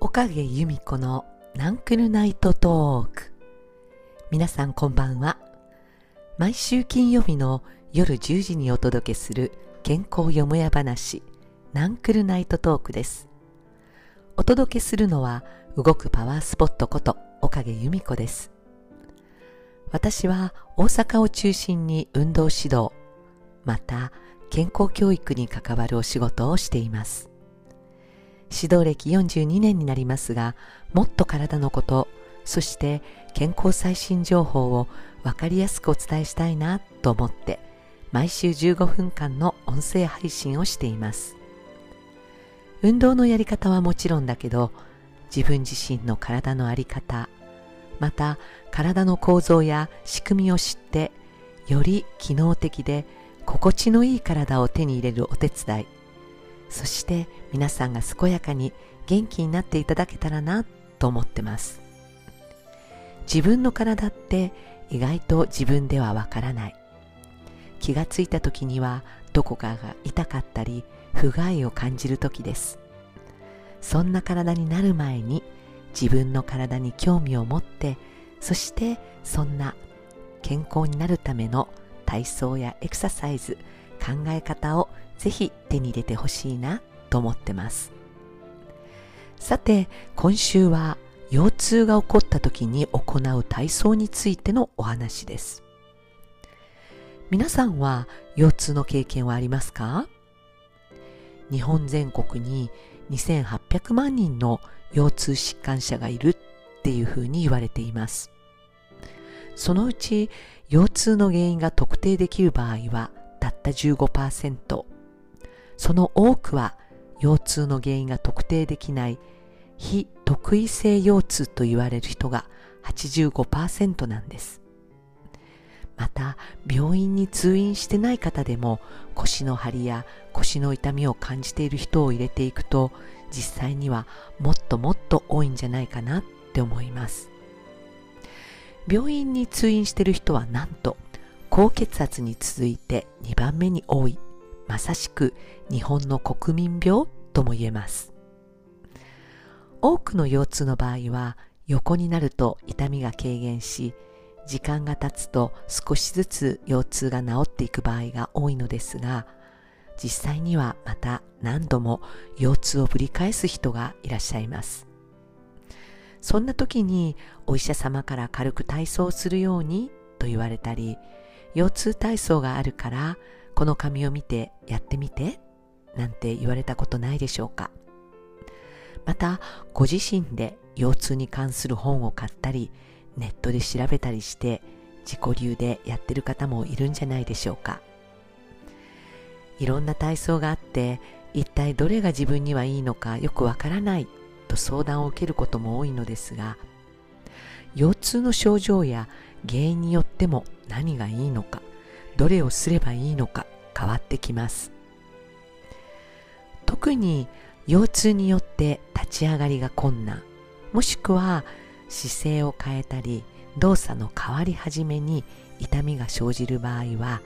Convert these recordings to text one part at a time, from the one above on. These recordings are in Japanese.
岡毛由美子のナンクルナイトトーク。皆さんこんばんは。毎週金曜日の夜10時にお届けする健康よもや話ナンクルナイトトークです。お届けするのは動くパワースポットこと岡毛由美子です。私は大阪を中心に運動指導また健康教育に関わるお仕事をしています指導歴42年になりますが、もっと体のこと、そして健康最新情報をわかりやすくお伝えしたいなと思って、毎週15分間の音声配信をしています。運動のやり方はもちろんだけど、自分自身の体のあり方、また体の構造や仕組みを知って、より機能的で心地のいい体を手に入れるお手伝い、そして皆さんが健やかに元気になっていただけたらなと思ってます。自分の体って意外と自分ではわからない。気がついた時にはどこかが痛かったり不具合を感じる時です。そんな体になる前に自分の体に興味を持ってそしてそんな健康になるための体操やエクササイズ考え方をぜひ手に入れてほしいなと思ってます。さて今週は腰痛が起こった時に行う体操についてのお話です。皆さんは腰痛の経験はありますか？日本全国に2800万人の腰痛疾患者がいるっていうふうに言われていますそのうち腰痛の原因が特定できる場合はたった15%その多くは腰痛の原因が特定できない非特異性腰痛と言われる人が85%なんです。また病院に通院してない方でも腰の張りや腰の痛みを感じている人を入れていくと実際にはもっともっと多いんじゃないかなって思います病院に通院している人はなんと高血圧に続いて2番目に多いまさしく日本の国民病とも言えます。多くの腰痛の場合は横になると痛みが軽減し、時間が経つと少しずつ腰痛が治っていく場合が多いのですが、実際にはまた何度も腰痛をぶり返す人がいらっしゃいます。そんな時にお医者様から軽く体操するようにと言われたり、腰痛体操があるからこの紙を見てやってみてなんて言われたことないでしょうかまたご自身で腰痛に関する本を買ったりネットで調べたりして自己流でやってる方もいるんじゃないでしょうかいろんな体操があって一体どれが自分にはいいのかよくわからないと相談を受けることも多いのですが腰痛の症状や原因によっても何がいいのかどれをすればいいのか変わってきます。特に腰痛によって立ち上がりが困難もしくは姿勢を変えたり動作の変わり始めに痛みが生じる場合は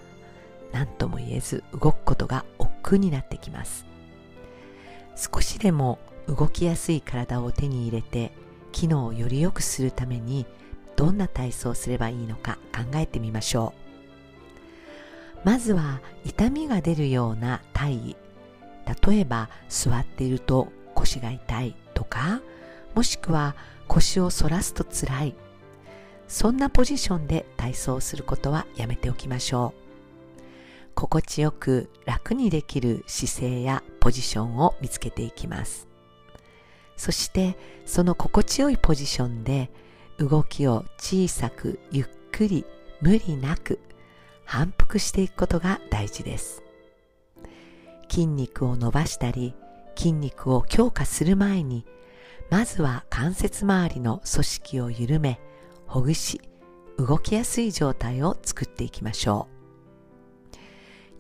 何とも言えず動くことが億劫になってきます。少しでも動きやすい体を手に入れて機能をより良くするためにどんな体操をすればいいのか考えてみましょう。まずは痛みが出るような体位。例えば座っていると腰が痛いとかもしくは腰を反らすとつらい。そんなポジションで体操することはやめておきましょう。心地よく楽にできる姿勢やポジションを見つけていきます。そしてその心地よいポジションで動きを小さくゆっくり無理なく反復していくことが大事です。筋肉を伸ばしたり筋肉を強化する前にまずは関節周りの組織を緩めほぐし動きやすい状態を作っていきましょう。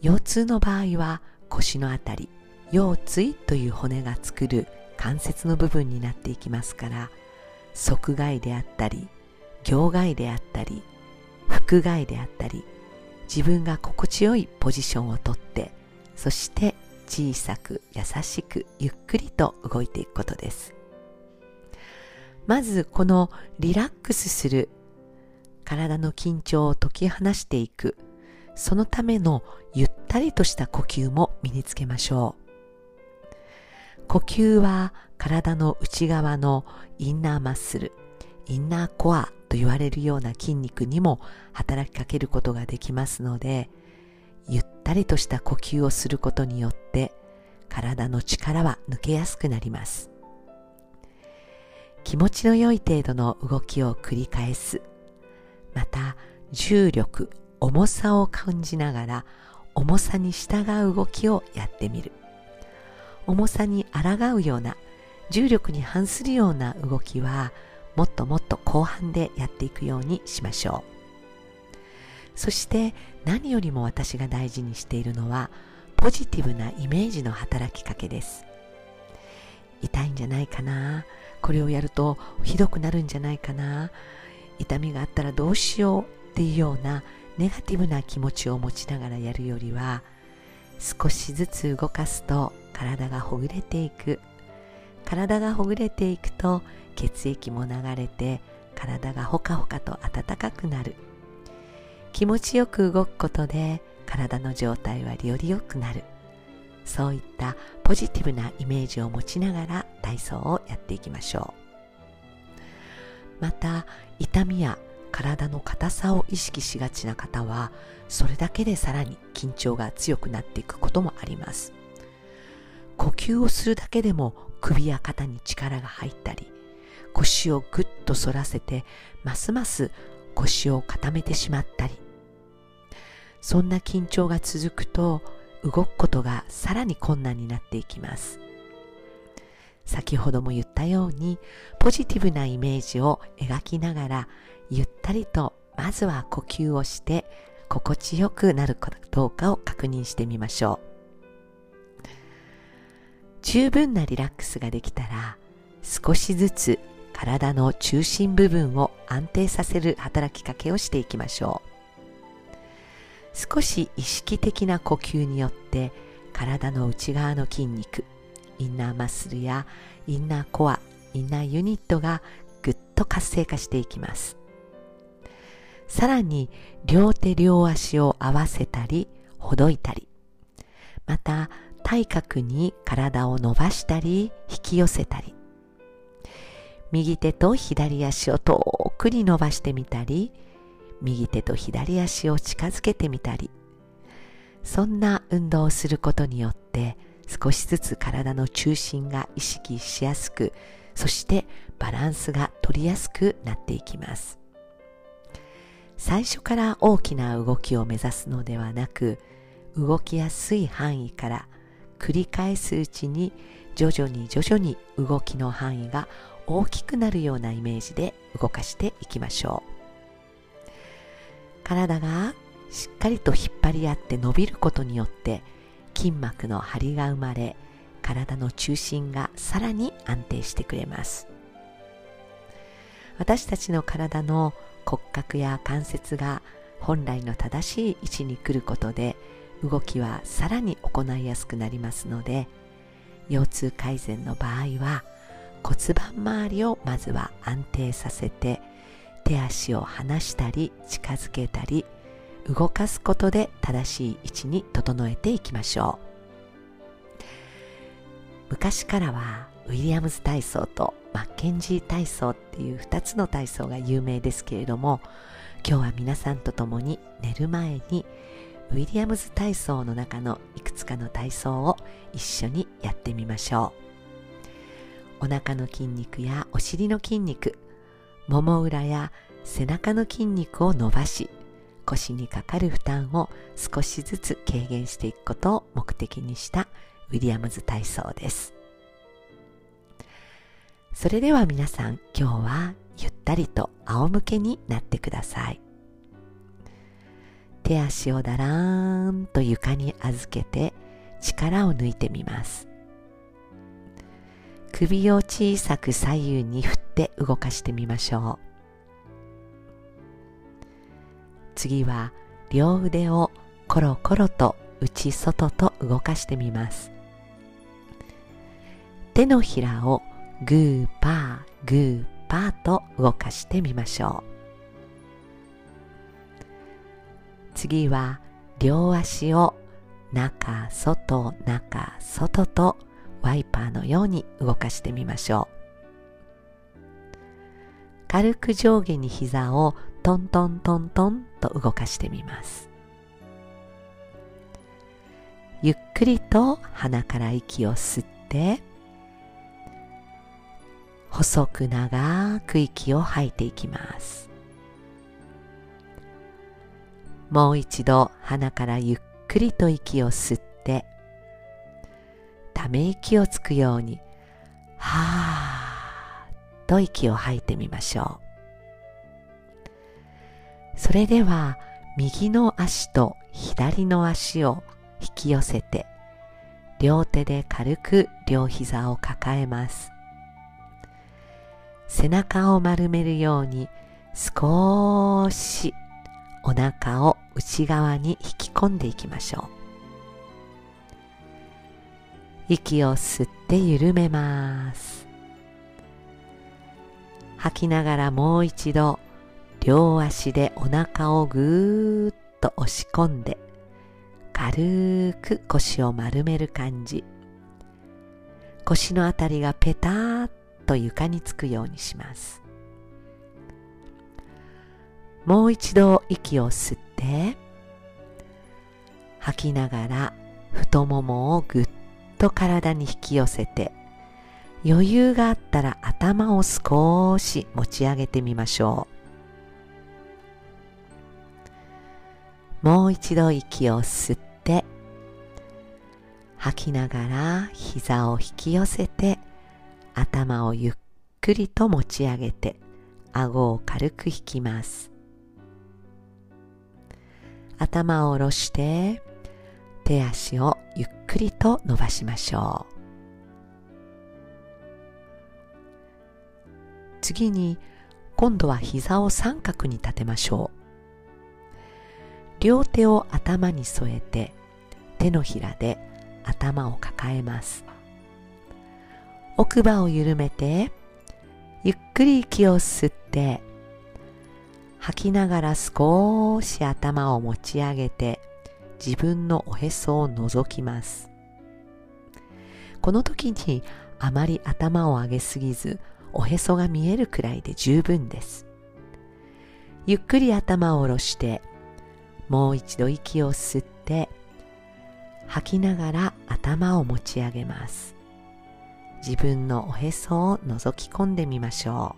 腰痛の場合は腰のあたり腰椎という骨が作る関節の部分になっていきますから側外であったり行外であったり腹外であったり自分が心地よいポジションをとってそして小さく優しくゆっくりと動いていくことです。まずこのリラックスする体の緊張を解き放していくそのためのゆったりとした呼吸も身につけましょう。呼吸は体の内側のインナーマッスルインナーコアと言われるような筋肉にも働きかけることができますのでゆったりとした呼吸をすることによって体の力は抜けやすくなります。気持ちの良い程度の動きを繰り返す。また重力重さを感じながら重さに従う動きをやってみる。重さに抗うような重力に反するような動きはもっともっと後半でやっていくようにしましょう。そして何よりも私が大事にしているのはポジティブなイメージの働きかけです。痛いんじゃないかな？これをやるとひどくなるんじゃないかな？痛みがあったらどうしよう？っていうようなネガティブな気持ちを持ちながらやるよりは少しずつ動かすと体がほぐれていく。体がほぐれていくと血液も流れて体がほかほかと温かくなる。気持ちよく動くことで体の状態はより良くなる。そういったポジティブなイメージを持ちながら体操をやっていきましょう。また痛みや体の硬さを意識しがちな方はそれだけでさらに緊張が強くなっていくこともあります。呼吸をするだけでも首や肩に力が入ったり腰をぐっと反らせてますます腰を固めてしまったり。そんな緊張が続くと動くことがさらに困難になっていきます。先ほども言ったようにポジティブなイメージを描きながらゆったりとまずは呼吸をして心地よくなるかどうかを確認してみましょう。十分なリラックスができたら少しずつ体の中心部分を安定させる働きかけをしていきましょう。少し意識的な呼吸によって体の内側の筋肉インナーマッスルやインナーコアインナーユニットがぐっと活性化していきます。さらに両手両足を合わせたりほどいたり。また体格に体を伸ばしたり引き寄せたり。右手と左足を遠くに伸ばしてみたり右手と左足を近づけてみたり。そんな運動をすることによって少しずつ体の中心が意識しやすくそしてバランスが取りやすくなっていきます。最初から大きな動きを目指すのではなく動きやすい範囲から繰り返すうちに徐々に徐々に動きの範囲が大きくなるようなイメージで動かしていきましょう。体がしっかりと引っ張り合って伸びることによって筋膜の張りが生まれ体の中心がさらに安定してくれます。私たちの体の骨格や関節が本来の正しい位置に来ることで動きはさらに行いやすくなりますので腰痛改善の場合は骨盤周りをまずは安定させて手足を離したり近づけたり動かすことで正しい位置に整えていきましょう。昔からはウィリアムズ体操とマッケンジー体操っていう2つの体操が有名ですけれども今日は皆さんと共に寝る前にウィリアムズ体操の中のいくつかの体操を一緒にやってみましょう。お腹の筋肉やお尻の筋肉もも裏や背中の筋肉を伸ばし腰にかかる負担を少しずつ軽減していくことを目的にしたウィリアムズ体操です。それでは皆さん今日はゆったりと仰向けになってください。手足をだらーんと床に預けて力を抜いてみます。首を小さく左右に振って動かしてみましょう。次は両腕をコロコロと内外と動かしてみます。手のひらをグーパーグーパーと動かしてみましょう。次は両足を中外中外とワイパーのように動かしてみましょう。軽く上下に膝をトントントントンと動かしてみます。ゆっくりと鼻から息を吸って細く長く息を吐いていきます。もう一度鼻からゆっくりと息を吸ってため息をつくようにはーと息を吐いてみましょう。それでは右の足と左の足を引き寄せて両手で軽く両膝を抱えます。背中を丸めるように少しお腹を内側に引き込んでいきましょう。息を吸って緩めます。吐きながらもう一度両足でお腹をぐーっと押し込んで軽く腰を丸める感じ。腰のあたりがペターッと床につくようにします。もう一度息を吸って吐きながら太ももをぐっと体に引き寄せて余裕があったら頭を少し持ち上げてみましょう。もう一度息を吸って吐きながら膝を引き寄せて頭をゆっくりと持ち上げて顎を軽く引きます。頭を下ろして手足をゆっくりと伸ばしましょう。次に今度は膝を三角に立てましょう。両手を頭に添えて手のひらで頭を抱えます。奥歯を緩めてゆっくり息を吸って吐きながら少し頭を持ち上げて自分のおへそを覗きます。この時にあまり頭を上げすぎずおへそが見えるくらいで十分です。ゆっくり頭を下ろしてもう一度息を吸って吐きながら頭を持ち上げます。自分のおへそを覗き込んでみましょ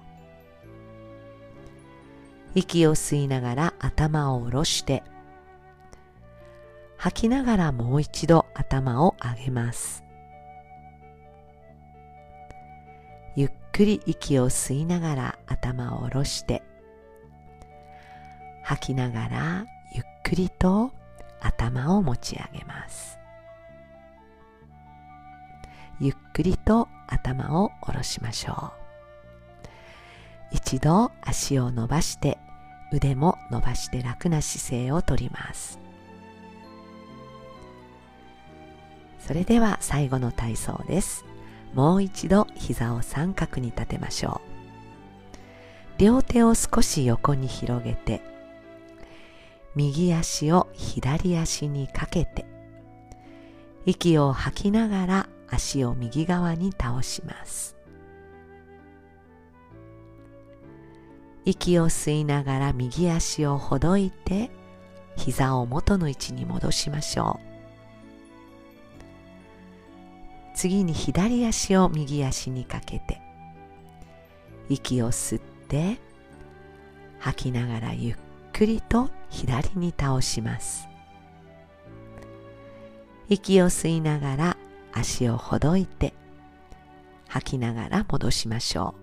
う。息を吸いながら頭を下ろして吐きながらもう一度頭を上げます。ゆっくり息を吸いながら頭を下ろして吐きながらゆっくりと頭を持ち上げます。ゆっくりと頭を下ろしましょう。一度足を伸ばして腕も伸ばして楽な姿勢をとります。それでは最後の体操です。もう一度膝を三角に立てましょう。両手を少し横に広げて右足を左足にかけて息を吐きながら足を右側に倒します。息を吸いながら右足をほどいて膝を元の位置に戻しましょう。次に左足を右足にかけて息を吸って吐きながらゆっくりと左に倒します。息を吸いながら足をほどいて吐きながら戻しましょ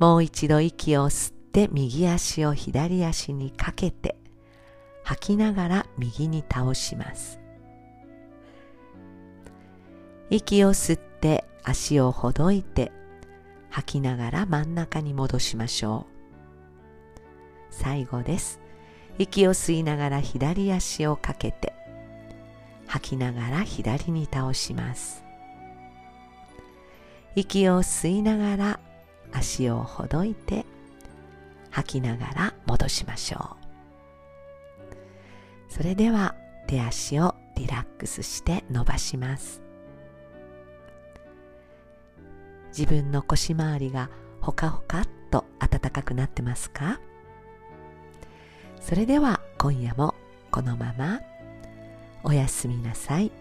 う。もう一度息を吸って右足を左足にかけて吐きながら右に倒します。息を吸って足をほどいて吐きながら真ん中に戻しましょう。最後です。息を吸いながら左足をかけて吐きながら左に倒します。息を吸いながら足をほどいて吐きながら戻しましょう。それでは手足をリラックスして伸ばします。自分の腰回りがほかほかっと暖かくなってますか？それでは今夜もこのままおやすみなさい。